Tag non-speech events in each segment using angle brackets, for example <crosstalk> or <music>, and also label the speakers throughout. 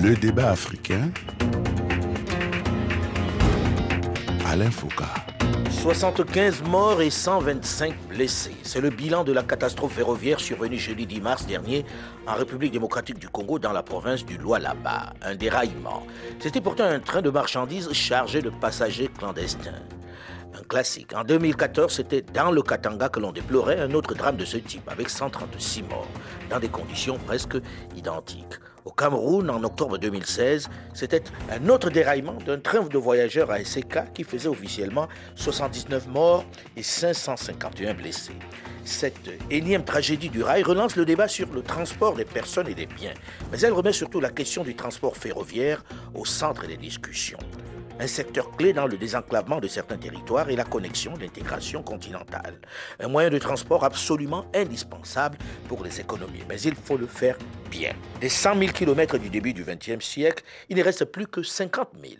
Speaker 1: Le débat africain. Alain Foucault.
Speaker 2: 75 morts et 125 blessés. C'est le bilan de la catastrophe ferroviaire survenue jeudi 10 mars dernier en République démocratique du Congo dans la province du Lualaba. Un déraillement. C'était pourtant un train de marchandises chargé de passagers clandestins. Un classique. En 2014, c'était dans le Katanga que l'on déplorait un autre drame de ce type, avec 136 morts, dans des conditions presque identiques. Au Cameroun, en octobre 2016, c'était un autre déraillement d'un train de voyageurs à SK qui faisait officiellement 79 morts et 551 blessés. Cette énième tragédie du rail relance le débat sur le transport des personnes et des biens, mais elle remet surtout la question du transport ferroviaire au centre des discussions un secteur clé dans le désenclavement de certains territoires et la connexion d'intégration continentale. Un moyen de transport absolument indispensable pour les économies, mais il faut le faire bien. Des 100 000 km du début du XXe siècle, il ne reste plus que 50 000.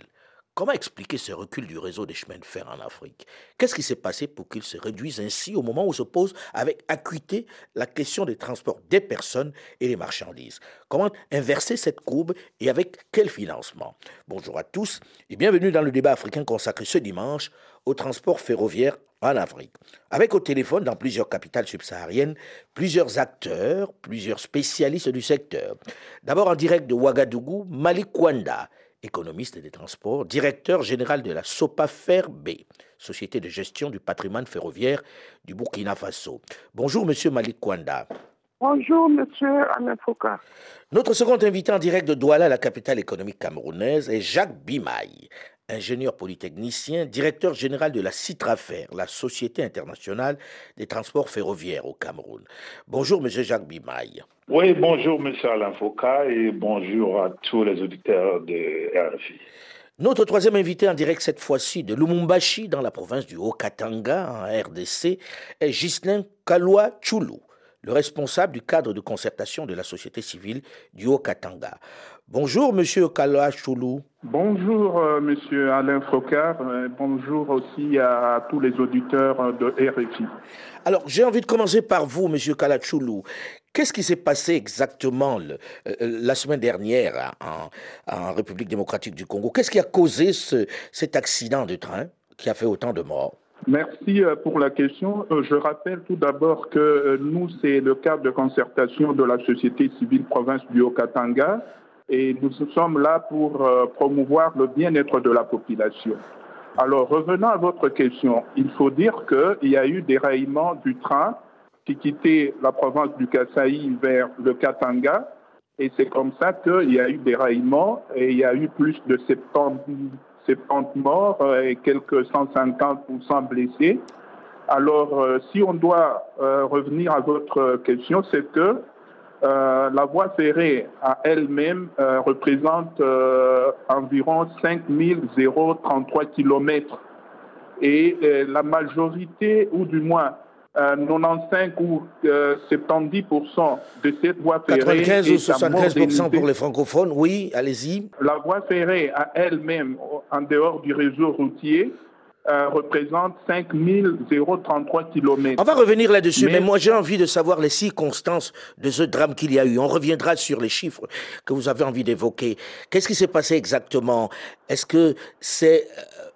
Speaker 2: Comment expliquer ce recul du réseau des chemins de fer en Afrique? Qu'est-ce qui s'est passé pour qu'il se réduise ainsi au moment où se pose avec acuité la question des transports des personnes et des marchandises? Comment inverser cette courbe et avec quel financement? Bonjour à tous et bienvenue dans le débat africain consacré ce dimanche au transport ferroviaire en Afrique. Avec au téléphone dans plusieurs capitales subsahariennes, plusieurs acteurs, plusieurs spécialistes du secteur. D'abord en direct de Ouagadougou, Malik Kwanda économiste des transports, directeur général de la SOPAFER-B, Société de gestion du patrimoine ferroviaire du Burkina Faso. Bonjour, monsieur Malik Kwanda.
Speaker 3: Bonjour, monsieur Alain Foucault.
Speaker 2: Notre second invité en direct de Douala, la capitale économique camerounaise, est Jacques Bimaï, ingénieur polytechnicien, directeur général de la Citrafer, la Société internationale des transports ferroviaires au Cameroun. Bonjour, monsieur Jacques Bimaï.
Speaker 4: Oui, bonjour, monsieur Alain Foucault, et bonjour à tous les auditeurs de RFI.
Speaker 2: Notre troisième invité en direct cette fois-ci de Lumumbashi, dans la province du Haut-Katanga, en RDC, est Ghislain Kaloua Choulou, le responsable du cadre de concertation de la société civile du Haut-Katanga. Bonjour, monsieur Kaloua Choulou.
Speaker 3: Bonjour, euh, monsieur Alain. Euh, bonjour aussi à tous les auditeurs de RFI.
Speaker 2: Alors, j'ai envie de commencer par vous, monsieur Kalachoulou. Qu'est-ce qui s'est passé exactement le, euh, la semaine dernière en, en, République démocratique du Congo? Qu'est-ce qui a causé ce, cet accident de train qui a fait autant de morts?
Speaker 3: Merci pour la question. Je rappelle tout d'abord que nous, c'est le cadre de concertation de la société civile province du Haut-Katanga et nous sommes là pour promouvoir le bien-être de la population. Alors, revenons à votre question. Il faut dire qu'il y a eu des rayements du train qui quittait la province du Kasaï vers le Katanga. Et c'est comme ça qu'il y a eu des rayements et il y a eu plus de 70, 70 morts et quelques 150 ou 100 blessés. Alors, si on doit revenir à votre question, c'est que euh, la voie ferrée à elle-même euh, représente euh, environ 5033 km. Et la majorité, ou du moins 95 ou 70% de cette voie ferrée.
Speaker 2: 95 ou 75% pour les francophones, oui, allez-y.
Speaker 3: La voie ferrée à elle-même, en dehors du réseau routier, euh, représente 5033 km.
Speaker 2: On va revenir là-dessus, mais... mais, moi j'ai envie de savoir les circonstances de ce drame qu'il y a eu. On reviendra sur les chiffres que vous avez envie d'évoquer. Qu'est-ce qui s'est passé exactement? Est-ce que c'est,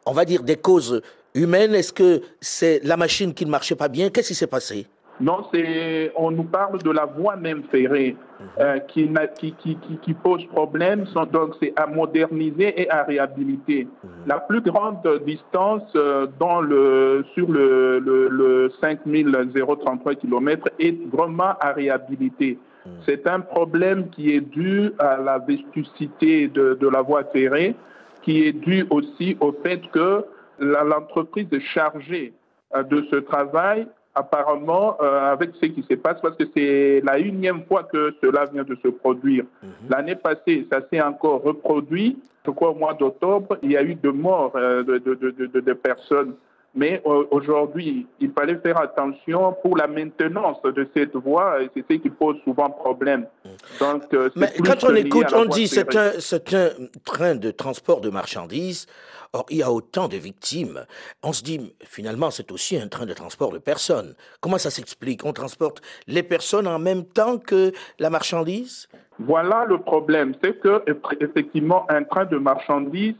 Speaker 2: on va dire, des causes humaines? Est-ce que c'est la machine qui ne marchait pas bien? Qu'est-ce qui s'est passé?
Speaker 3: Non, c'est, on nous parle de la voie même ferrée euh, qui, qui, qui, qui, pose problème. Donc, c'est à moderniser et à réhabiliter. La plus grande distance euh, dans le, sur le, le, le 5033 km est vraiment à réhabiliter. C'est un problème qui est dû à la vestusité de, de la voie ferrée, qui est dû aussi au fait que l'entreprise est chargée euh, de ce travail apparemment, euh, avec ce qui se passe, parce que c'est la unième fois que cela vient de se produire. -hmm. L'année passée, ça s'est encore reproduit. Je crois au mois d'octobre, il y a eu de morts euh, de, de, de, de, personnes. Mais euh, aujourd'hui, il fallait faire attention pour la maintenance de cette voie, et c'est ce qui pose souvent problème.
Speaker 2: Donc, Mais quand on écoute, on dit c'est un, un train de transport de marchandises. Or, il y a autant de victimes. On se dit, finalement, c'est aussi un train de transport de personnes. Comment ça s'explique? On transporte les personnes en même temps que la marchandise?
Speaker 3: Voilà le problème, c'est que effectivement un train de marchandises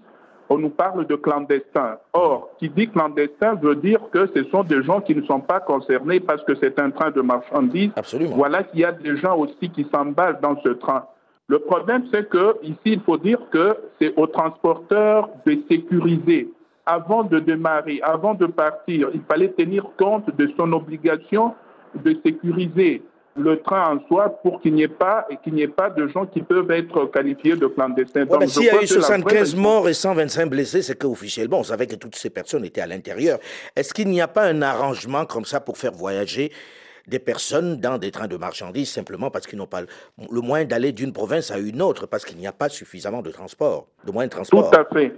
Speaker 3: on nous parle de clandestins. Or, qui dit clandestin veut dire que ce sont des gens qui ne sont pas concernés parce que c'est un train de marchandises.
Speaker 2: Absolument.
Speaker 3: Voilà qu'il y a des gens aussi qui s'emballent dans ce train. Le problème, c'est que ici, il faut dire que c'est aux transporteurs de sécuriser. Avant de démarrer, avant de partir, il fallait tenir compte de son obligation de sécuriser le train en soi pour qu'il n'y ait pas et qu'il n'y ait pas de gens qui peuvent être qualifiés de clandestins.
Speaker 2: Ouais, S'il y a eu 75 morts et 125 blessés, c'est qu'officiellement, on savait que toutes ces personnes étaient à l'intérieur. Est-ce qu'il n'y a pas un arrangement comme ça pour faire voyager des personnes dans des trains de marchandises simplement parce qu'ils n'ont pas le moyen d'aller d'une province à une autre parce qu'il n'y a pas suffisamment de transport, de moyens de transport?
Speaker 3: Tout à fait.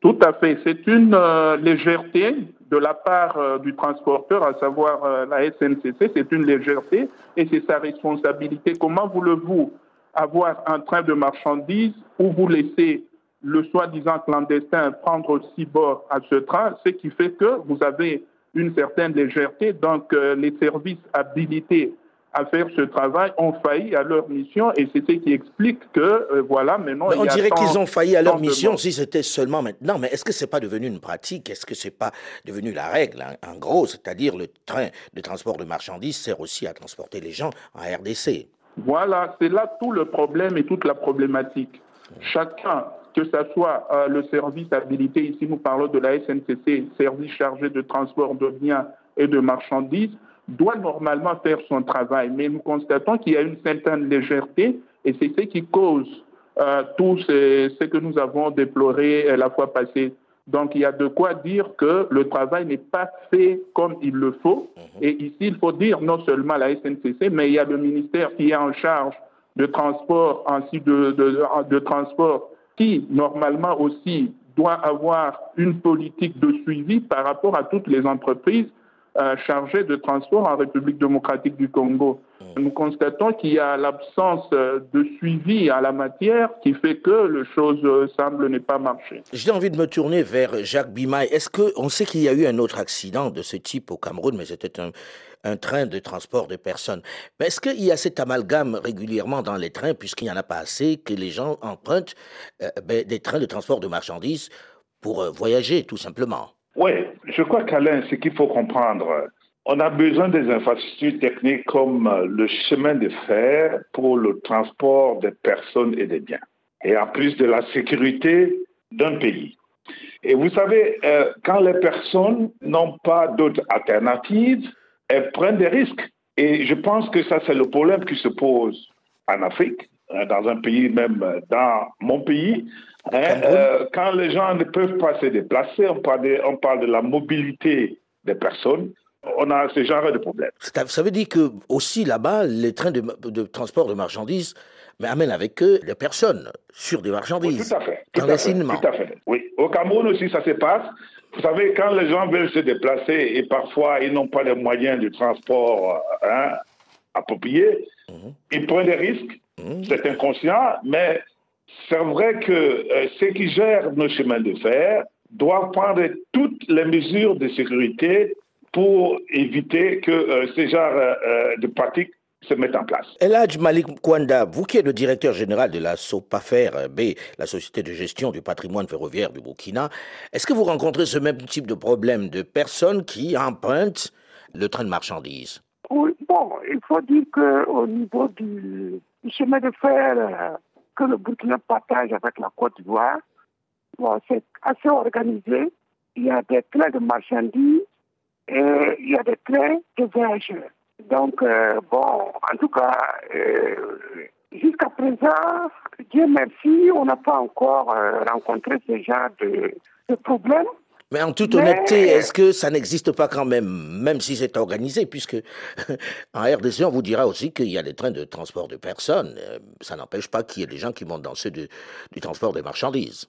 Speaker 3: Tout à fait. C'est une euh, légèreté de la part euh, du transporteur, à savoir euh, la SNCC. C'est une légèreté et c'est sa responsabilité. Comment voulez-vous avoir un train de marchandises où vous laissez le soi-disant clandestin prendre aussi bord à ce train, ce qui fait que vous avez une certaine légèreté. Donc, les services habilités à faire ce travail ont failli à leur mission et c'est ce qui explique que, euh, voilà, maintenant...
Speaker 2: on dirait qu'ils ont failli à leur mission si c'était seulement maintenant, mais est-ce que c'est pas devenu une pratique? Est-ce que c'est pas devenu la règle En gros, c'est-à-dire le train de transport de marchandises sert aussi à transporter les gens en RDC.
Speaker 3: Voilà, c'est là tout le problème et toute la problématique. Chacun, que ce soit euh, le service habilité, ici nous parlons de la SNCC, service chargé de transport de biens et de marchandises, doit normalement faire son travail, mais nous constatons qu'il y a une certaine légèreté et c'est ce qui cause euh, tout ce, ce, que nous avons déploré la fois passée. Donc il y a de quoi dire que le travail n'est pas fait comme il le faut. Mhm. Et ici, il faut dire non seulement la SNCC, mais il y a le ministère qui est en charge de transport, ainsi de, de, de transport, qui normalement aussi doit avoir une politique de suivi par rapport à toutes les entreprises euh, chargé de transport en République démocratique du Congo. Mm. Nous constatons qu'il y a l'absence euh, de suivi à la matière qui fait que les choses euh, semblent ne pas marcher.
Speaker 2: J'ai envie de me tourner vers Jacques Bimaï. Est-ce qu'on sait qu'il y a eu un autre accident de ce type au Cameroun, mais c'était un, un train de transport de personnes. Mais est-ce qu'il y a cet amalgame régulièrement dans les trains, puisqu'il n'y en a pas assez, que les gens empruntent ben, des trains de transport de marchandises pour voyager, tout simplement?
Speaker 4: Oui, je crois qu'Alain, ce qu'il faut comprendre, on a besoin des infrastructures techniques comme euh, le chemin de fer pour le transport des personnes et des biens. Et en plus de la sécurité d'un pays. Et vous savez, euh, quand les personnes n'ont pas d'autres alternatives, elles prennent des risques. Et je pense que ça, c'est le problème qui se pose en Afrique, hein, dans un pays, même dans mon pays, Hein, euh, quand les gens ne peuvent pas se déplacer, on parle, de, on parle de la mobilité des personnes. On a ce genre de problème.
Speaker 2: Ça veut dire que aussi là-bas, les trains de, de, transport de marchandises amènent avec eux des personnes sur des marchandises.
Speaker 4: tout à fait. Tout à fait, tout à fait. Oui. Au Cameroun aussi, ça se passe. Vous savez, quand les gens veulent se déplacer et parfois ils n'ont pas les moyens de transport hein, appropriés, mhm. ils prennent des risques. Mhm. C'est inconscient, mais c'est vrai que euh, ceux qui gèrent nos chemins de fer doivent prendre toutes les mesures de sécurité pour éviter que euh, ce genre euh, de pratiques se mettent en place.
Speaker 2: Eladj Malik Kwanda, vous qui êtes le directeur général de la SOPAFER B, la Société de gestion du patrimoine ferroviaire du Burkina, est-ce que vous rencontrez ce même type de problème de personnes qui empruntent le train de marchandises?
Speaker 5: Oui, bon, il faut dire qu'au niveau du, du, chemin de fer, que le Burkina partage avec la Côte d'Ivoire. c'est assez organisé. Il y a des trains de marchandises et il y a des trains de voyageurs. Donc, euh, bon, en tout cas, euh, jusqu'à présent, Dieu merci, on n'a pas encore euh, rencontré ce genre de, de problème.
Speaker 2: Mais en toute honnêteté, est-ce que ça n'existe pas quand même, même si c'est organisé, puisque <laughs> en RDC, on vous dira aussi qu'il y a des trains de transport de personnes. Euh, ça n'empêche pas qu'il y ait des gens qui montent dans ceux du transport des marchandises.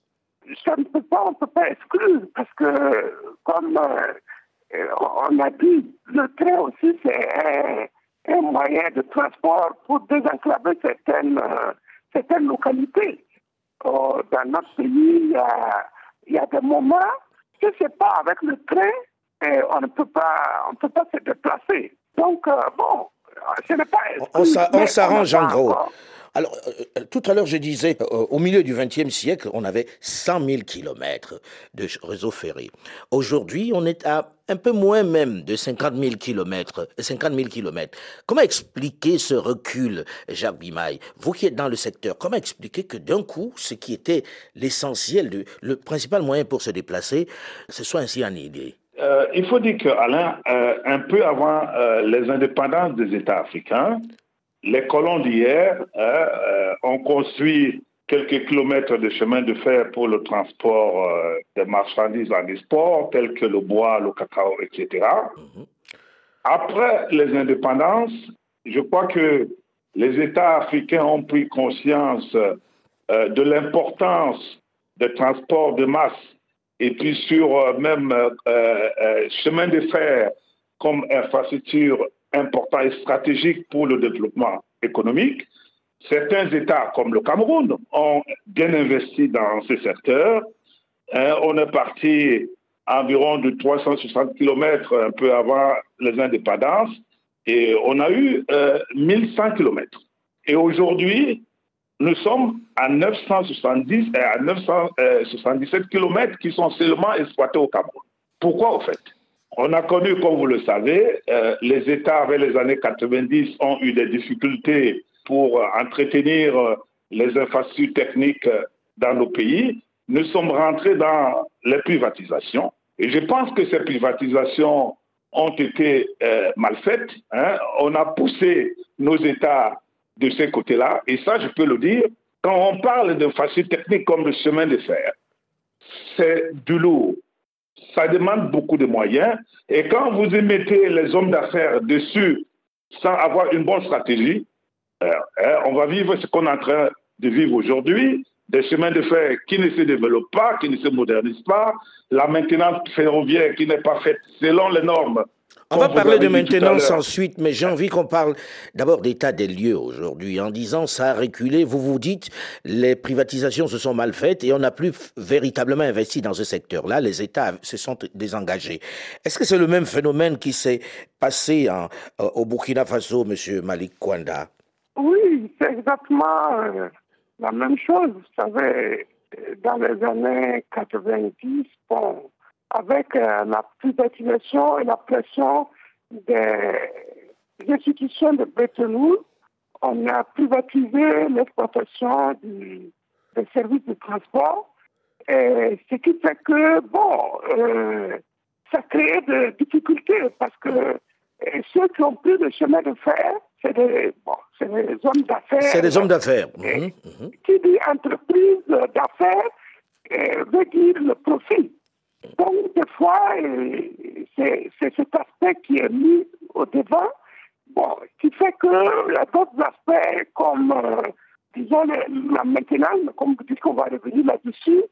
Speaker 5: Ça ne peut pas, on ne peut pas exclure, parce que, comme euh, on a dit, le train aussi, c'est un, moyen de transport pour désenclaver certaines, euh, certaines localités. Oh, dans notre pays, il y a des moments si ce n'est pas avec le train, et on ne peut pas, on peut pas se déplacer. Donc, euh, bon, ce n'est pas.
Speaker 2: On s'arrange en gros. Alors, euh, tout à l'heure, je disais, au milieu du XXe siècle, on avait 100 000 kilomètres de réseau ferré. Aujourd'hui, on est à un peu moins même de 50 000 kilomètres. 50 000 kilomètres. Comment expliquer ce recul, Jacques Bimaille Vous qui êtes dans le secteur, comment expliquer que d'un coup, ce qui était l'essentiel, le principal moyen pour se déplacer, ce soit ainsi annihilé
Speaker 4: euh, il faut dire que, Alain, euh, un peu avant euh, les indépendances des États africains, les colons d'hier ont construit quelques kilomètres de chemin de fer pour le transport des marchandises en export, tels que le bois, le cacao, etc. Mhm. Après les indépendances, je crois que les États africains ont pris conscience de l'importance des transports de masse et puis sur euh, même euh, euh, chemin de fer comme infrastructure importante et stratégique pour le développement économique. Certains États, comme le Cameroun, ont bien investi dans ce secteur. on est parti environ de 360 km un peu avant les indépendances et on a eu 1100 km. Et aujourd'hui, nous sommes à 970 et à 977 km qui sont seulement exploités au Cameroun. Pourquoi au fait? On a connu, comme vous le savez, euh, les États avec les années 90 ont eu des difficultés pour euh, entretenir euh, les infrastructures techniques dans nos pays. Nous sommes rentrés dans les privatisations et je pense que ces privatisations ont été mal faites. Hein. On a poussé nos États de ces côtés-là. Et ça, je peux le dire, quand on parle de facile technique comme le chemin de fer, c'est du lourd. Ça demande beaucoup de moyens. Et quand vous y mettez les hommes d'affaires dessus sans avoir une bonne stratégie, euh, on va vivre ce qu'on est en train de vivre aujourd'hui, des chemins de fer qui ne se développent pas, qui ne se modernisent pas, la maintenance ferroviaire qui n'est pas faite selon les normes
Speaker 2: on va parler de maintenance ensuite, mais j'ai envie qu'on parle d'abord d'état des lieux aujourd'hui. En disant ça a reculé, vous vous dites les privatisations se sont mal faites et on n'a plus véritablement investi dans ce secteur-là. Les États se sont désengagés. Est-ce que c'est le même phénomène qui s'est passé en, euh, au Burkina Faso, Monsieur Malik Kwanda?
Speaker 5: C'est exactement euh, la même chose. Vous savez, dans les années 90, bon, avec euh, la privatisation et la pression des institutions de Bretton on a privatisé l'exploitation des services de transport, et ce qui fait que, bon, euh, ça crée des difficultés parce que euh, ceux qui ont pris le chemin de fer, c'est des, bon, des, hommes d'affaires.
Speaker 2: C'est des hommes d'affaires.
Speaker 5: Mhm, mhm. Qui dit entreprise d'affaires veut dire le profit. Donc, des fois, euh, c'est cet aspect qui est mis au devant, bon, qui fait que d'autres aspects comme, euh, disons, la maintenance, comme vous dites qu'on va revenir là-dessus,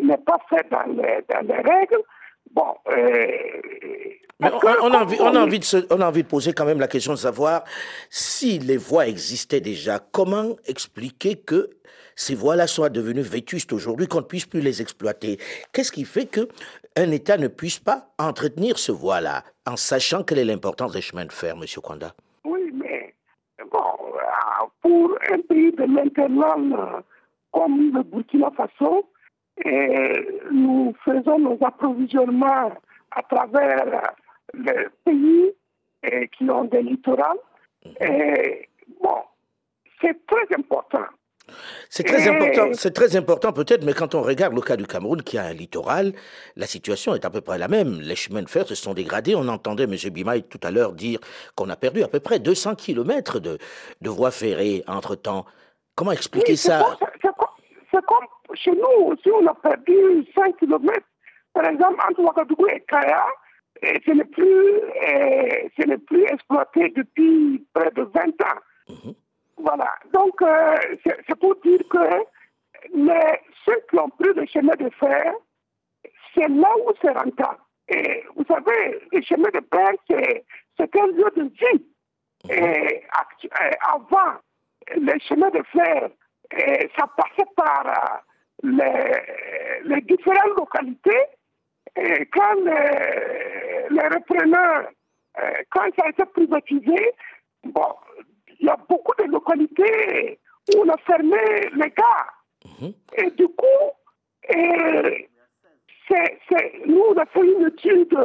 Speaker 5: n'est pas fait dans les, dans les règles. Bon, euh,
Speaker 2: on, on, a envie, on, a envie de on a envie de poser quand même la question de savoir si les voies existaient déjà, comment expliquer que ces voies-là soient devenues vétustes aujourd'hui, qu'on ne puisse plus les exploiter? Qu'est-ce qui fait que un État ne puisse pas entretenir ce voie-là, en sachant quelle est l'importance des chemins de fer, M. Kwanda?
Speaker 5: Oui, mais bon, pour un pays de maintenant comme le Burkina Faso, nous faisons nos approvisionnements à travers les pays qui ont des littoraux. Mhm. Et bon, c'est très important
Speaker 2: c'est très important, c'est très important peut-être, mais quand on regarde le cas du Cameroun qui a un littoral, la situation est à peu près la même. Les chemins de fer se sont dégradés. On entendait M. Bimaï tout à l'heure dire qu'on a perdu à peu près 200 kilomètres de, de voies ferrées entre-temps. Comment expliquer ça
Speaker 5: C'est comme, chez nous aussi, on a perdu 5 kilomètres. Par exemple, entre Ouagadougou et Kaya, ce n'est plus, plus exploité depuis près de 20 ans. Mhm. Voilà. Donc, euh, c'est pour dire que les, ceux qui ont pris le chemin de fer, c'est là où c'est rentable. Et vous savez, le chemin de fer, c'est un lieu de vie. Et avant, le chemin de fer, ça passait par euh, les, les, différentes localités. Et quand les repreneurs, euh, quand ça a été privatisé, bon, il y a beaucoup de localités où on a fermé les gares.
Speaker 2: Mhm.
Speaker 5: Et du coup, et c'est- nous, on a fait une étude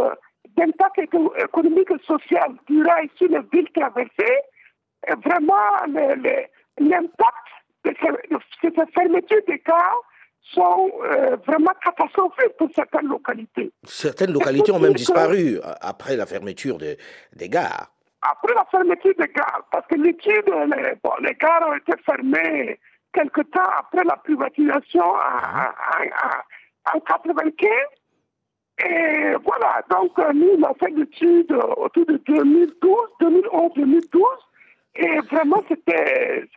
Speaker 5: d'impact éco- économique et social du rail sur les villes traversées. Et vraiment, l'impact de, ce- de cette fermeture des gares sont euh, vraiment catastrophiques pour certaines localités.
Speaker 2: Certaines localités ont même disparu euh, après la fermeture de- des gares.
Speaker 5: après la fermeture des gares, parce que les, bon, les gares ont été fermées quelque temps après la privatisation en, en, en- en 95. Et voilà, donc euh, nous, on a fait l'étude autour de 2012, 2011, 2012. Et vraiment, c'était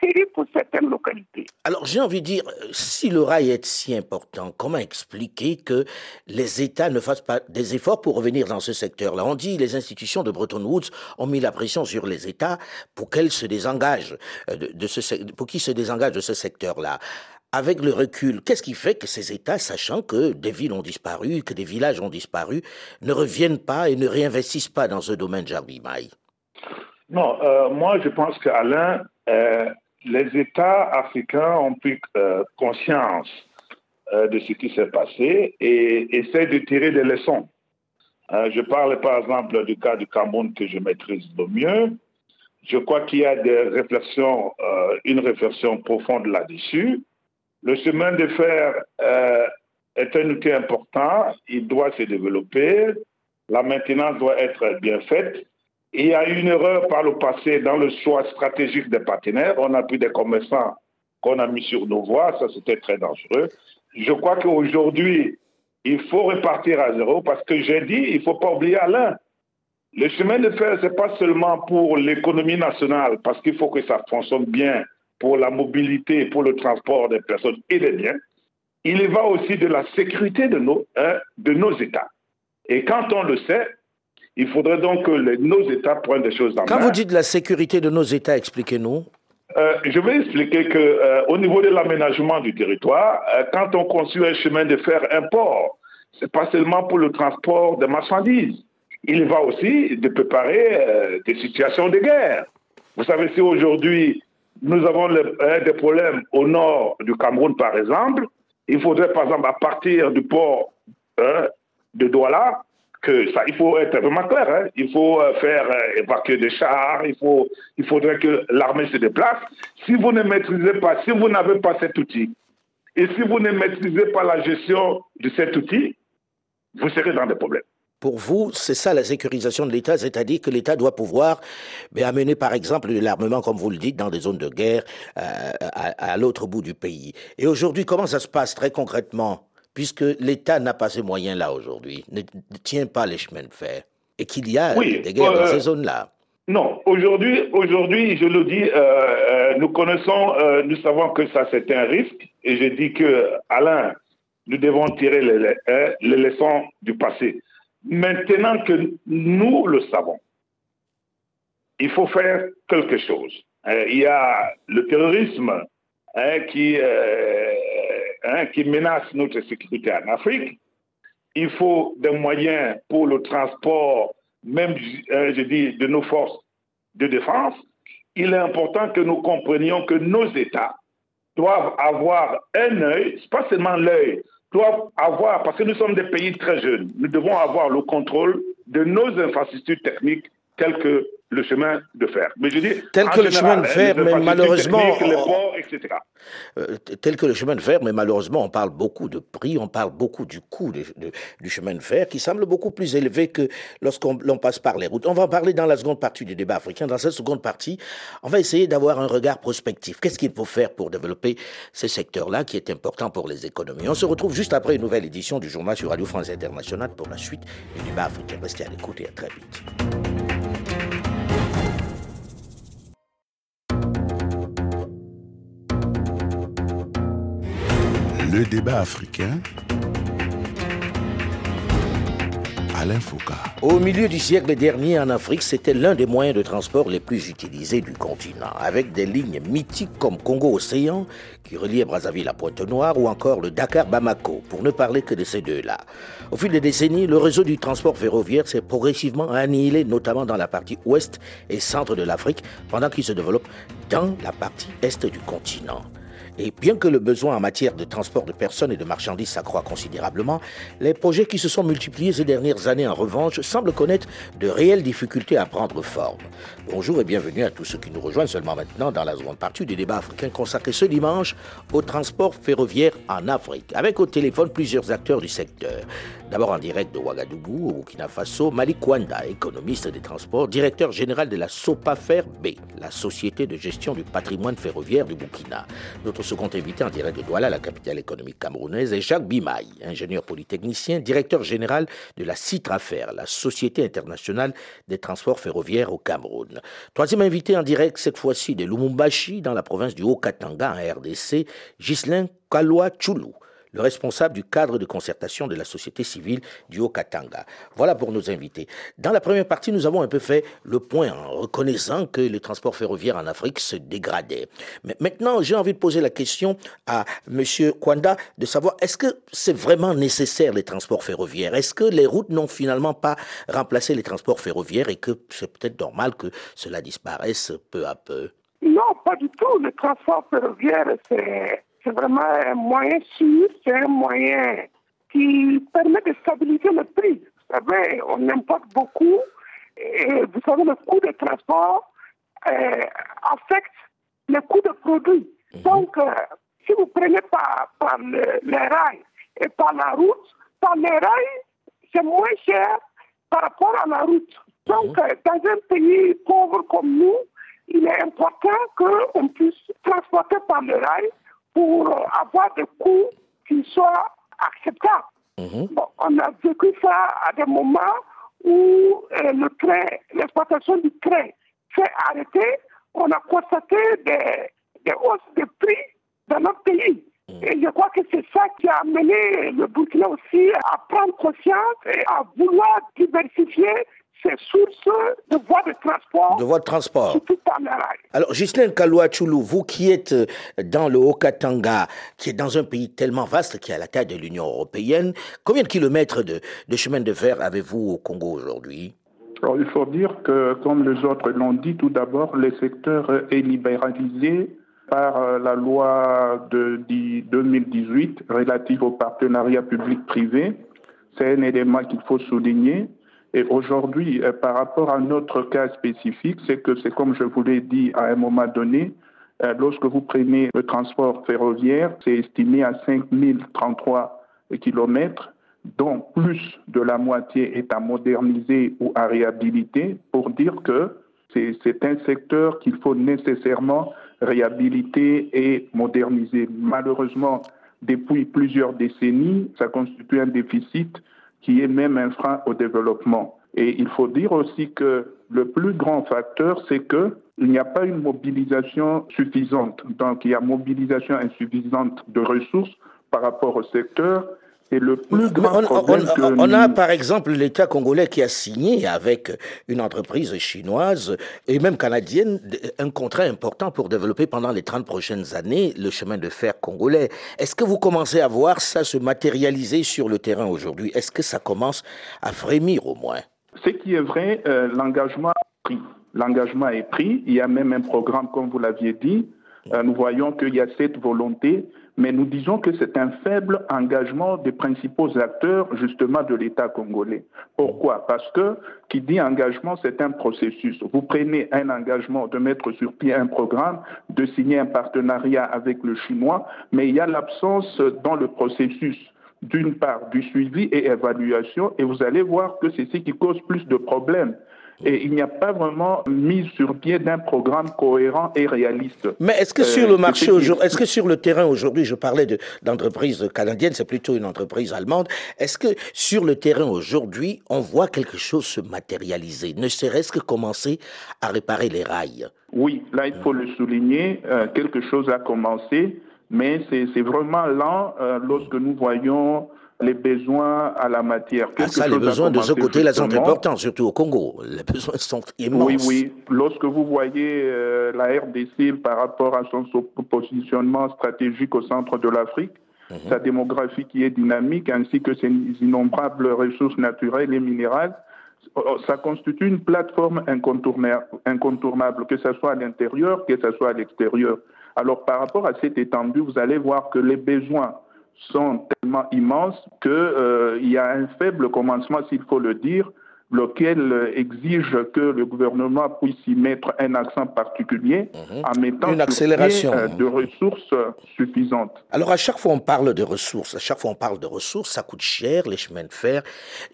Speaker 5: terrible pour certaines localités.
Speaker 2: Alors j'ai envie de dire, si le rail est si important, comment expliquer que les États ne fassent pas des efforts pour revenir dans ce secteur-là? On dit les institutions de Bretton Woods ont mis la pression sur les États pour qu'elles se désengagent euh, pour qu'ils se désengagent de ce secteur-là. Avec le recul, qu'est-ce qui fait que ces États, sachant que des villes ont disparu, que des villages ont disparu, ne reviennent pas et ne réinvestissent pas dans ce domaine, Jarby Maï
Speaker 4: Non, euh, moi je pense qu'Alain, euh, les États africains ont pris euh, conscience euh, de ce qui s'est passé et essaient de tirer des leçons. Je parle par exemple du cas du Cameroun que je maîtrise le mieux. Je crois qu'il y a une réflexion profonde là-dessus. Le chemin de fer est un outil important, il doit se développer, la maintenance doit être bien faite. Il y a eu une erreur par le passé dans le choix stratégique des partenaires. On a pris des commerçants qu'on a mis sur nos voies, ça c'était très dangereux. Je crois qu'aujourd'hui, il faut repartir à zéro parce que j'ai dit, il ne faut pas oublier Alain. Le chemin de fer, ce n'est pas seulement pour l'économie nationale, parce qu'il faut que ça fonctionne bien pour la mobilité, pour le transport des personnes et des biens. Il y va aussi de la sécurité de nos, hein, de nos États. Et quand on le sait, il faudrait donc que les- nos États prennent des choses en
Speaker 2: Quand
Speaker 4: main.
Speaker 2: vous dites la sécurité de nos États, expliquez-nous.
Speaker 4: Euh, je vais expliquer que euh, au niveau de l'aménagement du territoire, euh, quand on construit un chemin de fer import, c'est pas seulement pour le transport de marchandises. Il va aussi de préparer des situations de guerre. Vous savez, si aujourd'hui nous avons le- des problèmes au nord du Cameroun, par exemple, il faudrait, par exemple, à partir du port euh, de Douala, que ça, il faut être vraiment clair. hein. Il faut euh, faire euh, évacuer des chars. Il faut, il faudrait que l'armée se déplace. Si vous ne maîtrisez pas, si vous n'avez pas cet outil, et si vous ne maîtrisez pas la gestion de cet outil, vous serez dans des problèmes.
Speaker 2: Pour vous, c'est ça la sécurisation de l'État, c'est-à-dire que l'État doit pouvoir ben, amener, par exemple, l'armement, comme vous le dites, dans des zones de guerre euh, à l'autre bout du pays. Et aujourd'hui, comment ça se passe très concrètement, puisque l'État n'a pas ces moyens-là aujourd'hui, ne, ne tient pas les chemins de fer, et qu'il y a
Speaker 4: Oui,
Speaker 2: des guerres dans
Speaker 4: euh,
Speaker 2: ces zones-là
Speaker 4: Non, aujourd'hui, aujourd'hui, je le dis, euh, euh, nous connaissons, euh, nous savons que ça c'est un risque, et je dis que Alain, nous devons tirer les, les- hein, les leçons du passé. Maintenant que nous le savons, il faut faire quelque chose. Il y a le terrorisme hein, qui, hein, qui menace notre sécurité en Afrique. Il faut des moyens pour le transport, même, euh, je dis, de nos forces de défense. Il est important que nous comprenions que nos États doivent avoir un œil, pas seulement l'œil, doivent avoir, parce que nous sommes des pays très jeunes, nous devons avoir le contrôle de nos infrastructures techniques telles que le chemin de fer. Mais je dis,
Speaker 2: Tel que le chemin de
Speaker 4: hein,
Speaker 2: fer,
Speaker 4: les
Speaker 2: mais malheureusement,
Speaker 4: techniques, les
Speaker 2: on-
Speaker 4: ports, etc.
Speaker 2: Euh, tel que le chemin de fer, mais malheureusement, on parle beaucoup de prix, on parle beaucoup du coût de- de- du chemin de fer, qui semble beaucoup plus élevé que lorsqu'on l'on passe par les routes. On va en parler dans la seconde partie du débat africain. Dans cette seconde partie, on va essayer d'avoir un regard prospectif. Qu'est-ce qu'il faut faire pour développer ce secteur-là qui est important pour les économies? On se retrouve juste après une nouvelle édition du journal sur Radio France Internationale pour la suite du débat africain. Restez à l'écoute et à très vite.
Speaker 1: Le débat africain. Alain Foucault.
Speaker 2: Au milieu du siècle dernier en Afrique, c'était l'un des moyens de transport les plus utilisés du continent, avec des lignes mythiques comme Congo-Océan, qui reliait Brazzaville à Pointe-Noire, ou encore le Dakar-Bamako, pour ne parler que de ces deux-là. Au fil des décennies, le réseau du transport ferroviaire s'est progressivement annihilé, notamment dans la partie ouest et centre de l'Afrique, pendant qu'il se développe dans la partie est du continent. Et bien que le besoin en matière de transport de personnes et de marchandises s'accroît considérablement, les projets qui se sont multipliés ces dernières années en revanche semblent connaître de réelles difficultés à prendre forme. Bonjour et bienvenue à tous ceux qui nous rejoignent seulement maintenant dans la seconde partie du débat africain consacré ce dimanche au transport ferroviaire en Afrique, avec au téléphone plusieurs acteurs du secteur. D'abord en direct de Ouagadougou, au Burkina Faso, Malik Kwanda, économiste des transports, directeur général de la SOPAFER B, la Société de gestion du patrimoine ferroviaire du Burkina. Notre second invité en direct de Douala, la capitale économique camerounaise, est Jacques Bimaï, ingénieur polytechnicien, directeur général de la CITRAFER, la Société internationale des transports ferroviaires au Cameroun. Troisième invité en direct, cette fois-ci de Lumumbashi, dans la province du Haut-Katanga, en RDC, Ghislain Kalwa Choulou le responsable du cadre de concertation de la société civile du Haut-Katanga. Voilà pour nos invités. Dans la première partie, nous avons un peu fait le point en reconnaissant que les transports ferroviaires en Afrique se dégradaient. Mais maintenant, j'ai envie de poser la question à M. Kwanda de savoir est-ce que c'est vraiment nécessaire les transports ferroviaires? Est-ce que les routes n'ont finalement pas remplacé les transports ferroviaires et que c'est peut-être normal que cela disparaisse peu à peu?
Speaker 5: Non, pas du tout. Le transport ferroviaire, c'est c'est vraiment un moyen sûr, c'est un moyen qui permet de stabiliser le prix. Vous savez, on importe beaucoup et vous savez, le coût de transport euh, affecte le coût de produit. Mhm. Donc, euh, si vous prenez par, par les rails et par la route, par les rails, c'est moins cher par rapport à la route. Donc, mhm. euh, dans un pays pauvre comme nous, il est important qu'on puisse transporter par le rail pour avoir des coûts qui soient acceptables. Mhm. on a vécu ça à des moments où euh, le train, l'exploitation du train s'est arrêtée. On a constaté des, des hausses de prix dans notre pays. Mhm. Et je crois que c'est ça qui a amené le Burkina aussi à prendre conscience et à vouloir diversifier ces sources de voies de transport.
Speaker 2: De voies de transport.
Speaker 5: Surtout par
Speaker 2: Alors, Ghislaine Kalouachoulou, vous qui êtes euh, dans le Haut-Katanga, qui est dans un pays tellement vaste qui est à la taille de l'Union européenne, combien de kilomètres de, de chemin de fer avez-vous au Congo aujourd'hui?
Speaker 3: Alors, il faut dire que, comme les autres l'ont dit, tout d'abord, le secteur est libéralisé par euh, la loi de 2018 relative au partenariat public-privé. C'est un élément qu'il faut souligner. Et aujourd'hui, euh, par rapport à notre cas spécifique, c'est que c'est comme je vous l'ai dit à un moment donné, euh, lorsque vous prenez le transport ferroviaire, c'est estimé à 5033 kilomètres, dont plus de la moitié est à moderniser ou à réhabiliter, pour dire que c'est un secteur qu'il faut nécessairement réhabiliter et moderniser. Malheureusement, depuis plusieurs décennies, ça constitue un déficit qui est même un frein au développement. Et il faut dire aussi que le plus grand facteur, c'est qu'il n'y a pas une mobilisation suffisante. Donc, il y a mobilisation insuffisante de ressources par rapport au secteur le plus grand
Speaker 2: on, a par exemple l'État congolais qui a signé avec une entreprise chinoise et même canadienne un contrat important pour développer pendant les 30 prochaines années le chemin de fer congolais. Est-ce que vous commencez à voir ça se matérialiser sur le terrain aujourd'hui? Est-ce que ça commence à frémir au moins?
Speaker 3: Ce qui est vrai, euh, l'engagement est pris. L'engagement est pris. Il y a même un programme, comme vous l'aviez dit. Euh, nous voyons qu'il y a cette volonté mais nous disons que c'est un faible engagement des principaux acteurs justement de l'État congolais. Pourquoi? Parce que qui dit engagement, c'est un processus. Vous prenez un engagement de mettre sur pied un programme, de signer un partenariat avec le chinois, mais il y a l'absence dans le processus d'une part du suivi et évaluation, et vous allez voir que c'est ce qui cause plus de problèmes et il n'y a pas vraiment mise sur pied d'un programme cohérent et réaliste.
Speaker 2: Mais est-ce que sur le euh, marché aujourd'hui, est-ce que sur le terrain aujourd'hui, je parlais d'entreprise canadienne, c'est plutôt une entreprise allemande, est-ce que sur le terrain aujourd'hui, on voit quelque chose se matérialiser, ne serait-ce que commencer à réparer les rails?
Speaker 3: Oui, là il faut le souligner, euh, quelque chose a commencé, mais c'est vraiment lent euh, lorsque nous voyons les besoins à la matière.
Speaker 2: Ah, ça, les besoins de ce côté-là sont importants, surtout au Congo. Les besoins sont immenses.
Speaker 3: Oui, oui. Lorsque vous voyez euh, la RDC par rapport à son positionnement stratégique au centre de l'Afrique, mhm. sa démographie qui est dynamique, ainsi que ses innombrables ressources naturelles et minérales, euh, ça constitue une plateforme incontournable, que ce soit à l'intérieur, que ce soit à l'extérieur. Alors, par rapport à cette étendue, vous allez voir que les besoins sont tellement immenses qu'il euh, y a un faible commencement, s'il faut le dire, lequel exige que le gouvernement puisse y mettre un accent particulier
Speaker 2: mhm.
Speaker 3: en mettant
Speaker 2: une accélération
Speaker 3: euh, de ressources suffisantes.
Speaker 2: Alors à chaque fois on parle de ressources, à chaque fois on parle de ressources, ça coûte cher les chemins de fer.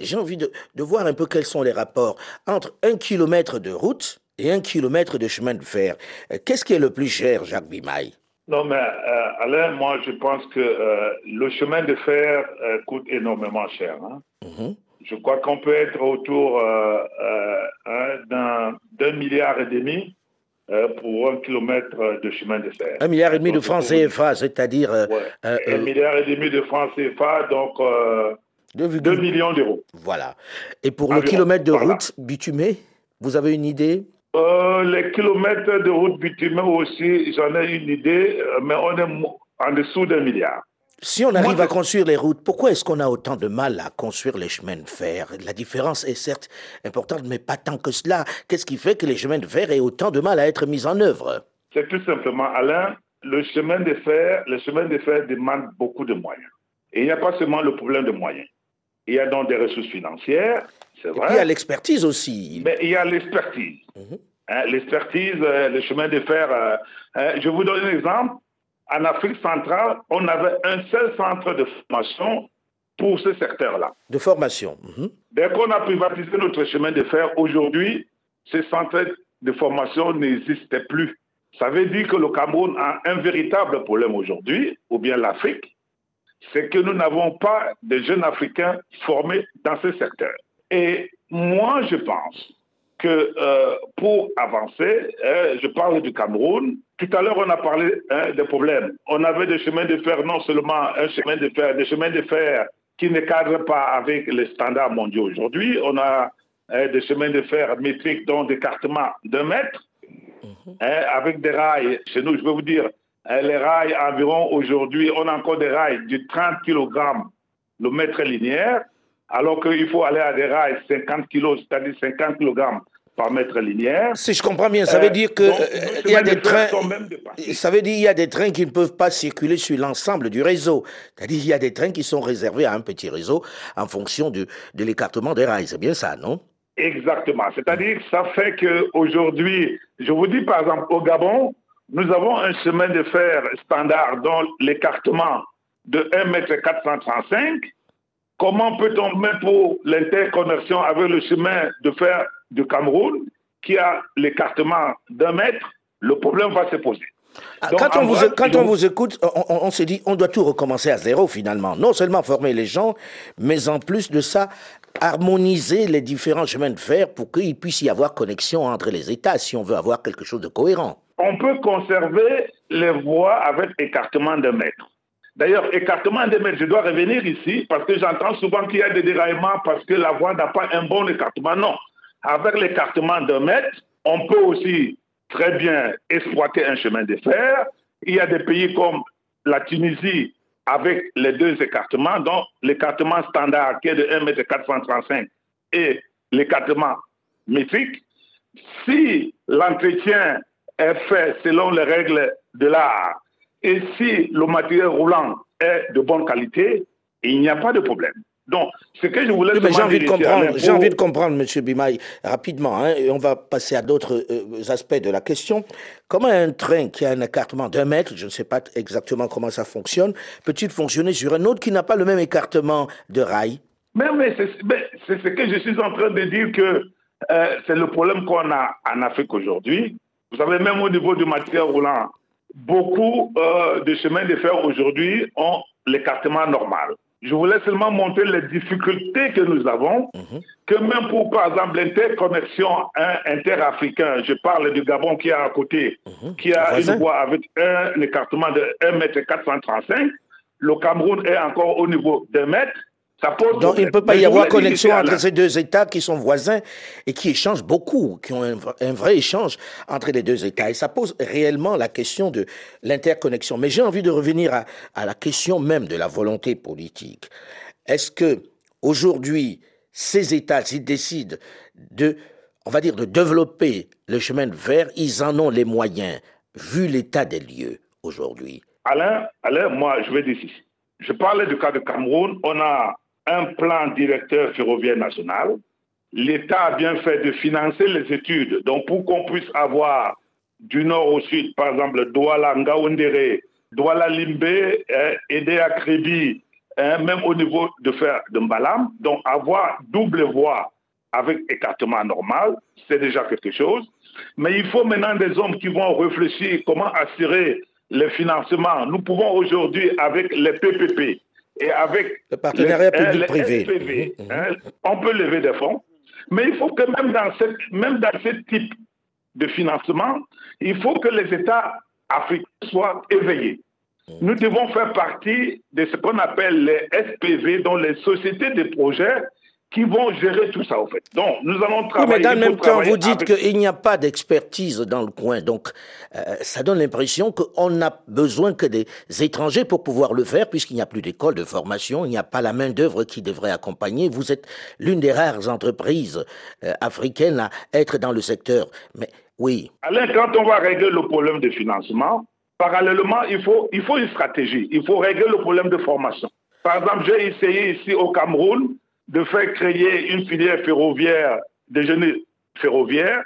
Speaker 2: J'ai envie de, de, voir un peu quels sont les rapports entre un kilomètre de route et un kilomètre de chemin de fer. Euh, qu'est-ce qui est le plus cher, Jacques Bimaille
Speaker 4: non, mais euh, Alain, moi, je pense que euh, le chemin de fer euh, coûte énormément cher. Hein.
Speaker 2: Mhm.
Speaker 4: Je crois qu'on peut être autour d'un milliard et demi pour un kilomètre de chemin de fer.
Speaker 2: Un milliard et demi de francs CFA, c'est-à-dire...
Speaker 4: un milliard et demi de francs CFA, donc 2, millions d'euros.
Speaker 2: Voilà. Et pour le kilomètre de route bitumée, vous avez une idée?
Speaker 4: Euh, les kilomètres de route bitumée aussi, j'en ai une idée, euh, mais on est en dessous d'un milliard.
Speaker 2: Si on arrive à construire les routes, pourquoi est-ce qu'on a autant de mal à construire les chemins de fer? La différence est certes importante, mais pas tant que cela. Qu'est-ce qui fait que les chemins de fer aient autant de mal à être mis en œuvre?
Speaker 4: C'est tout simplement, Alain, le chemin de fer, le chemin de fer demande beaucoup de moyens. Et il n'y a pas seulement le problème de moyens. Il y a donc des ressources financières, vrai.
Speaker 2: il y a l'expertise aussi.
Speaker 4: Mais il y a l'expertise.
Speaker 2: Mhm.
Speaker 4: Hein, l'expertise, euh, le chemin de fer. Euh, hein, je vous donne un exemple. En Afrique centrale, on avait un seul centre de formation pour ce secteur-là.
Speaker 2: De formation. Mhm.
Speaker 4: Dès qu'on a privatisé notre chemin de fer, aujourd'hui, ce centre de formation n'existait plus. Ça veut dire que le Cameroun a un véritable problème aujourd'hui, ou bien l'Afrique, c'est que nous n'avons pas de jeunes Africains formés dans ce secteur. Et moi, je pense que euh, pour avancer, hein, je parle du Cameroun. Tout à l'heure, on a parlé hein, des problèmes. On avait des chemins de fer, non seulement un chemin de fer, des chemins de fer qui ne cadrent pas avec les standards mondiaux aujourd'hui. On a hein, des chemins de fer métriques, dont des cartements d'un mètre,
Speaker 2: Mhm.
Speaker 4: avec des rails. Chez nous, je peux vous dire, les rails environ aujourd'hui, on a encore des rails de 30 kg le mètre linéaire alors qu'il faut aller à des rails 50 kg, c'est-à-dire 50 kg par mètre linéaire.
Speaker 2: Si je comprends bien, ça veut dire que euh, il y a des trains. Ça veut dire il y a des trains qui ne peuvent pas circuler sur l'ensemble du réseau. C'est-à-dire il y a des trains qui sont réservés à un petit réseau en fonction de, de l'écartement des rails. C'est bien ça, non?
Speaker 4: Exactement. C'est-à-dire que ça fait qu'aujourd'hui, je vous dis par exemple au Gabon, nous avons un chemin de fer standard dont l'écartement de 1 m 435 Comment peut-on mettre pour l'interconnexion avec le chemin de fer du Cameroun, qui a l'écartement d'un mètre Le problème va se poser.
Speaker 2: Ah, quand, on, vous, quand on vous, écoute, on, on, se dit on doit tout recommencer à zéro finalement. Non seulement former les gens, mais en plus de ça, harmoniser les différents chemins de fer pour qu'il puisse y avoir connexion entre les États si on veut avoir quelque chose de cohérent.
Speaker 4: On peut conserver les voies avec écartement d'un mètre. D'ailleurs, écartement des mètres, je dois revenir ici parce que j'entends souvent qu'il y a des déraillements parce que la voie n'a pas un bon écartement. Non. Avec l'écartement d'un mètre, on peut aussi très bien exploiter un chemin de fer. Il y a des pays comme la Tunisie avec les deux écartements, dont l'écartement standard qui est de 1,435 m et l'écartement métrique. Si l'entretien est fait selon les règles de l'art et si le matériel roulant est de bonne qualité, il n'y a pas de problème. Donc, ce que je voulais
Speaker 2: oui, J'ai envie de comprendre, j'ai envie de comprendre, M. Bimaï, rapidement, hein, et on va passer à d'autres euh, aspects de la question. Comment un train qui a un écartement d'un mètre, je ne sais pas exactement comment ça fonctionne, peut-il fonctionner sur un autre qui n'a pas le même écartement de rail?
Speaker 4: Mais, mais c'est ce que je suis en train de dire que euh, c'est le problème qu'on a en Afrique aujourd'hui. Vous savez, même au niveau du matériel roulant, beaucoup euh, de chemins de fer aujourd'hui ont l'écartement normal. Je voulais seulement montrer les difficultés que nous avons,
Speaker 2: Mhm.
Speaker 4: que même pour, par exemple, l'interconnexion hein, interafricain, je parle du Gabon qui est à côté,
Speaker 2: Mhm.
Speaker 4: qui a
Speaker 2: Voisin.
Speaker 4: une voie avec un écartement de 1 m 435, le Cameroun est encore au niveau d'un mètre,
Speaker 2: Donc il ne peut pas y avoir connexion entre ces deux États qui sont voisins et qui échangent beaucoup, qui ont un, vrai échange entre les deux États. Et ça pose réellement la question de l'interconnexion. Mais j'ai envie de revenir à, à, la question même de la volonté politique. Est-ce que aujourd'hui, ces États, s'ils décident de, on va dire, de développer le chemin de fer, ils en ont les moyens, vu l'état des lieux aujourd'hui?
Speaker 4: Alain, Alain, moi, je vais dire. Je parlais du cas de Cameroun. On a un plan directeur ferroviaire national. L'État a bien fait de financer les études. Donc, pour qu'on puisse avoir du nord au sud, par exemple, Douala Ngaoundéré, Douala Limbe, hein, Edea Kribi, hein, même au niveau de faire de Mbalam, donc avoir double voie avec écartement normal, c'est déjà quelque chose. Mais il faut maintenant des hommes qui vont réfléchir comment assurer les financements. Nous pouvons aujourd'hui, avec les PPP, et avec
Speaker 2: le partenariat public-privé,
Speaker 4: mhm. hein, on peut lever des fonds. Mais il faut que même dans, cette, même dans ce type de financement, il faut que les États africains soient éveillés. Mhm. Nous devons faire partie de ce qu'on appelle les SPV, dont les sociétés de projets qui vont gérer tout ça, au fait. Donc, nous allons travailler.
Speaker 2: Oui, mais dans le même temps, vous dites qu'il n'y a pas d'expertise dans le coin. Donc, euh, ça donne l'impression qu'on n'a besoin que des étrangers pour pouvoir le faire, puisqu'il n'y a plus d'école de formation, il n'y a pas la main-d'œuvre qui devrait accompagner. Vous êtes l'une des rares entreprises euh, africaines à être dans le secteur. Mais oui.
Speaker 4: Alain, quand on va régler le problème de financement, parallèlement, il faut, il faut une stratégie. Il faut régler le problème de formation. Par exemple, j'ai essayé ici au Cameroun de faire créer une filière ferroviaire, déjeuner ferroviaire.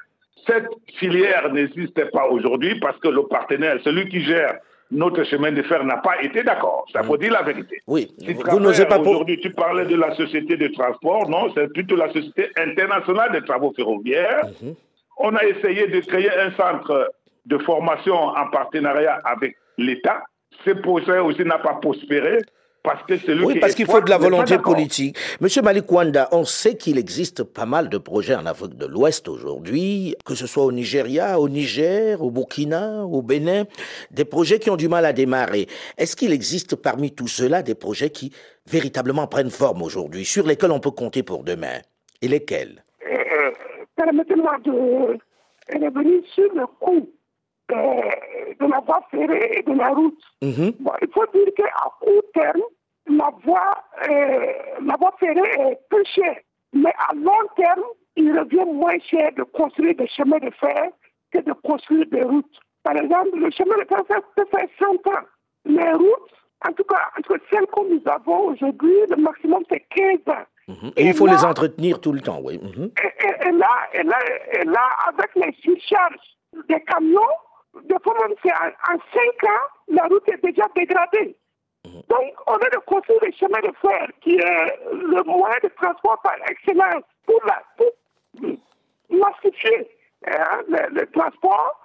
Speaker 4: Cette filière n'existait pas aujourd'hui parce que le partenaire, celui qui gère notre chemin de fer n'a pas été d'accord. Ça faut dire la vérité.
Speaker 2: Oui, vous n'osez pas
Speaker 4: Aujourd'hui, tu parlais de la société de transport. Non, c'est plutôt la société internationale des travaux ferroviaires. Mhm. On a essayé de créer un centre de formation en partenariat avec l'État. Ce projet aussi n'a pas prospéré parce que
Speaker 2: oui, parce qu'il faut de la volonté politique. Monsieur Malik Wanda, on sait qu'il existe pas mal de projets en Afrique de l'Ouest aujourd'hui, que ce soit au Nigeria, au Niger, au Burkina, au Bénin, des projets qui ont du mal à démarrer. Est-ce qu'il existe parmi tout cela des projets qui véritablement prennent forme aujourd'hui, sur lesquels on peut compter pour demain? Et lesquels?
Speaker 5: Euh, euh, Permettez-moi de revenir sur le coût de la voie ferrée et de la route. Mhm. il faut dire qu'à court terme, la voie, euh, la voie ferrée est peu chère. Mais à long terme, il revient moins cher de construire des chemins de fer que de construire des routes. Par exemple, le chemin de fer peut faire 100 ans. Les routes, en tout cas, entre celles que nous avons aujourd'hui, le maximum c'est 15 ans.
Speaker 2: Mhm. Et, il faut les entretenir tout le temps, oui.
Speaker 5: Et, là, et, là, et là, avec les surcharges des camions, fois même en, en 5 ans, la route est déjà dégradée. Mhm. Donc, on a de construire le chemin de fer qui est le moyen de transport par excellence pour, la, pour massifier hein, le, transport.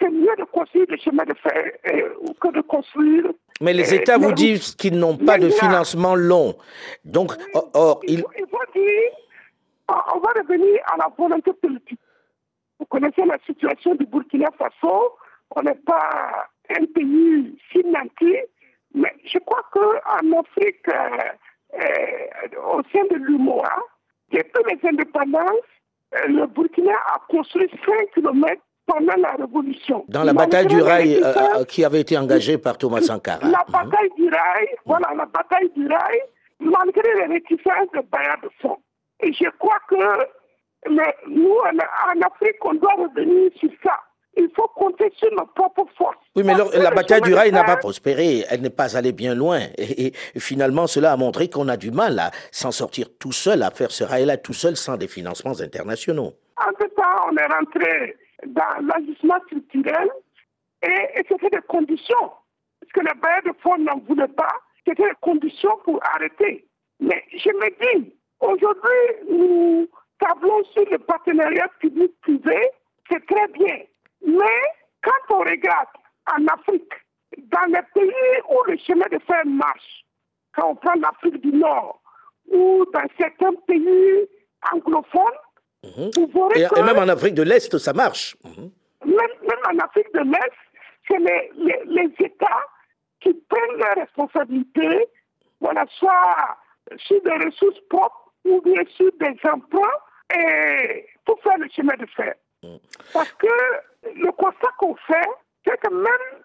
Speaker 5: C'est mieux de construire le chemin de fer euh, que de construire.
Speaker 2: Mais les États vous disent qu'ils n'ont pas de financement long. Donc, or,
Speaker 5: il, il faut dire, on va revenir à la volonté politique. Connaissez la situation du Burkina Faso. On n'est pas un pays financier, mais je crois qu'en Afrique, euh, euh, au sein de l'UMOA, depuis les indépendances, euh, le Burkina a construit 5 km pendant la révolution.
Speaker 2: Dans la bataille du rail qui avait été engagée par Thomas Sankara.
Speaker 5: La bataille du rail, voilà, la bataille du rail, malgré les réticences de bailleurs de fonds. Et je crois que mais nous, en Afrique, on doit revenir sur ça. Il faut compter sur nos propres forces.
Speaker 2: Oui, mais la bataille du rail n'a pas prospéré. Elle n'est pas allée bien loin. Et, finalement, cela a montré qu'on a du mal à s'en sortir tout seul, à faire ce rail-là tout seul sans des financements internationaux.
Speaker 5: En tout cas, on est rentré dans l'ajustement structurel et, c'était des conditions. Parce que les bailleurs de fonds n'en voulaient pas. C'était des conditions pour arrêter. Mais je me dis, aujourd'hui, nous tablons sur le partenariat public-privé, c'est très bien. Mais quand on regarde en Afrique, dans les pays où le chemin de fer marche, quand on prend l'Afrique du Nord, ou dans certains pays anglophones,
Speaker 2: mhm. vous verrez et, que, et, même en Afrique de l'Est, ça marche.
Speaker 5: Mhm. même, en Afrique de l'Est, c'est les, les, les, États qui prennent leurs responsabilités, voilà, soit sur des ressources propres ou bien sur des emprunts et pour faire le chemin de fer. Parce que le constat qu'on fait, c'est que même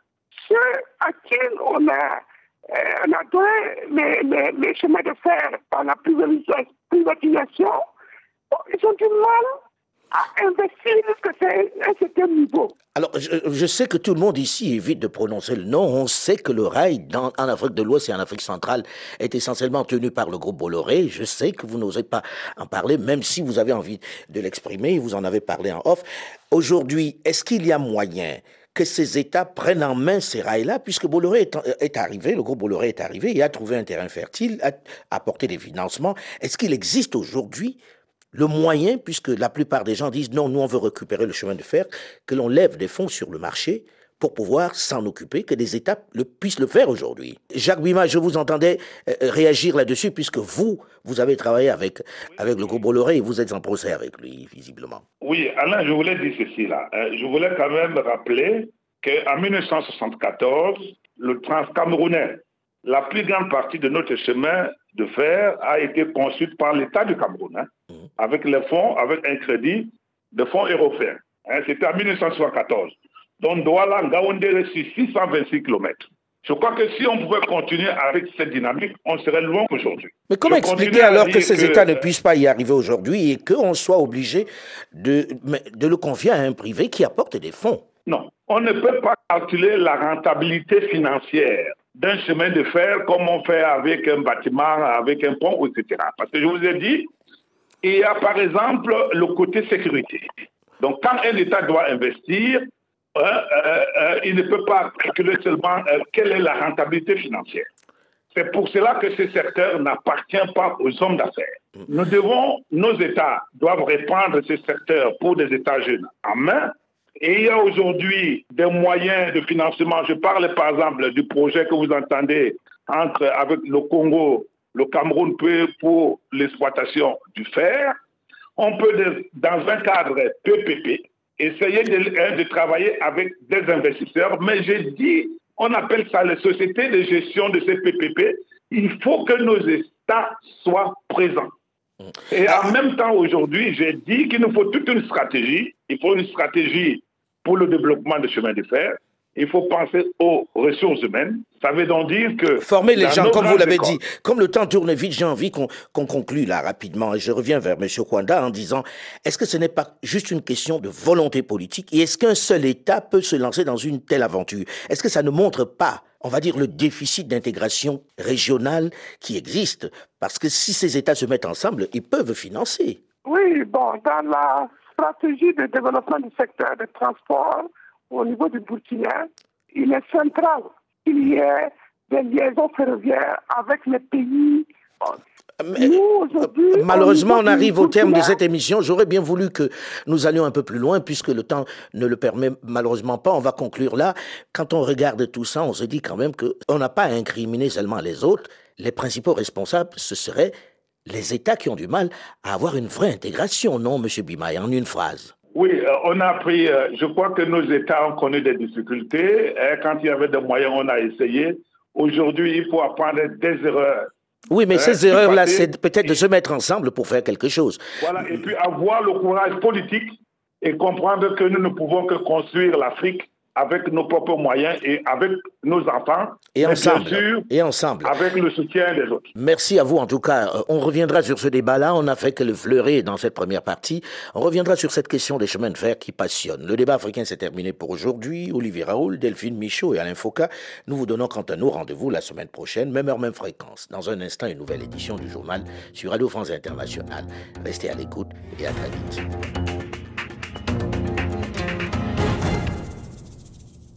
Speaker 5: ceux à qui on a, euh, on a donné les, les, chemins de fer par la privatisation, ils ont du mal à investir jusqu'à un certain niveau.
Speaker 2: Alors, je, sais que tout le monde ici évite de prononcer le nom. On sait que le rail dans, en Afrique de l'Ouest et en Afrique centrale est essentiellement tenu par le groupe Bolloré. Je sais que vous n'osez pas en parler, même si vous avez envie de l'exprimer. Vous en avez parlé en off. Aujourd'hui, est-ce qu'il y a moyen que ces États prennent en main ces rails-là, puisque Bolloré est, arrivé, le groupe Bolloré est arrivé, il a trouvé un terrain fertile, a apporté des financements. Est-ce qu'il existe aujourd'hui le moyen, puisque la plupart des gens disent non, nous on veut récupérer le chemin de fer, que l'on lève des fonds sur le marché pour pouvoir s'en occuper, que des États le, puissent le faire aujourd'hui. Jacques Bima, je vous entendais euh, réagir là-dessus, puisque vous, vous avez travaillé avec, avec le groupe Bolloré et vous êtes en procès avec lui, visiblement.
Speaker 4: Oui, Alain, je voulais dire ceci là. Euh, je voulais quand même rappeler qu'en 1974, le Transcamerounais, la plus grande partie de notre chemin de fer a été construite par l'État du Cameroun, hein, mmh. avec les fonds, avec un crédit de fonds européens. Hein, C'était en 1974. Donc Douala Ngaoundé sur 626 km. Je crois que si on pouvait continuer avec cette dynamique, on serait loin aujourd'hui.
Speaker 2: Mais comment expliquer alors que ces États ne puissent pas y arriver aujourd'hui et qu'on soit obligé de, de le confier à un privé qui apporte des fonds?
Speaker 4: Non, on ne peut pas calculer la rentabilité financière d'un chemin de fer comme on fait avec un bâtiment, avec un pont, etc. Parce que je vous ai dit, il y a par exemple le côté sécurité. Donc quand un État doit investir, euh, euh, euh, il ne peut pas calculer seulement quelle est la rentabilité financière. C'est pour cela que ce secteur n'appartient pas aux hommes d'affaires. Nous devons, nos États doivent reprendre ce secteur pour des États jeunes en main et il y a aujourd'hui des moyens de financement. Je parle par exemple du projet que vous entendez entre, avec le Congo, le Cameroun pour l'exploitation du fer. On peut, dans un cadre PPP, essayer de, hein, de, travailler avec des investisseurs, mais j'ai dit, on appelle ça les sociétés de gestion de ces PPP. Il faut que nos États soient présents. Et en même temps, aujourd'hui, j'ai dit qu'il nous faut toute une stratégie. Il faut une stratégie pour le développement des chemins de fer. Il faut penser aux ressources humaines. Ça veut donc dire que...
Speaker 2: Former les gens, comme vous l'avez dit. Comme le temps tourne vite, j'ai envie qu'on conclue là rapidement. Et je reviens vers M. Kwanda en disant, est-ce que ce n'est pas juste une question de volonté politique? Et est-ce qu'un seul État peut se lancer dans une telle aventure? Est-ce que ça ne montre pas on va dire, le déficit d'intégration régionale qui existe. Parce que si ces États se mettent ensemble, ils peuvent financer.
Speaker 5: Oui, bon, dans la stratégie de développement du secteur des transports au niveau du Burkina, il est central qu'il y ait des liaisons ferroviaires avec les pays
Speaker 2: malheureusement, on arrive au terme de cette émission. J'aurais bien voulu que nous allions un peu plus loin, puisque le temps ne le permet malheureusement pas. On va conclure là. Quand on regarde tout ça, on se dit quand même qu'on n'a pas à incriminer seulement les autres. Les principaux responsables, ce seraient les États qui ont du mal à avoir une vraie intégration, non, M. Bimaï, en une phrase?
Speaker 4: Oui, euh, on a pris, euh, je crois que nos États ont connu des difficultés. Hein, quand il y avait des moyens, on a essayé. Aujourd'hui, il faut apprendre des erreurs
Speaker 2: oui, mais ces hein, erreurs-là, c'est peut-être de se mettre ensemble pour faire quelque chose.
Speaker 4: Voilà, et puis avoir le courage politique et comprendre que nous ne pouvons que construire l'Afrique avec nos propres moyens et avec nos enfants.
Speaker 2: Et ensemble. et ensemble.
Speaker 4: Avec le soutien des autres.
Speaker 2: Merci à vous en tout cas. Euh, on reviendra sur ce débat-là. On n'a fait que le fleurer dans cette première partie. On reviendra sur cette question des chemins de fer qui passionne. Le débat africain s'est terminé pour aujourd'hui. Olivier Raoul, Delphine Michaud et Alain Foucault. Nous vous donnons quant à nous rendez-vous la semaine prochaine, même heure, même fréquence. Dans un instant, une nouvelle édition du journal sur Radio France Internationale. Restez à l'écoute et à très vite.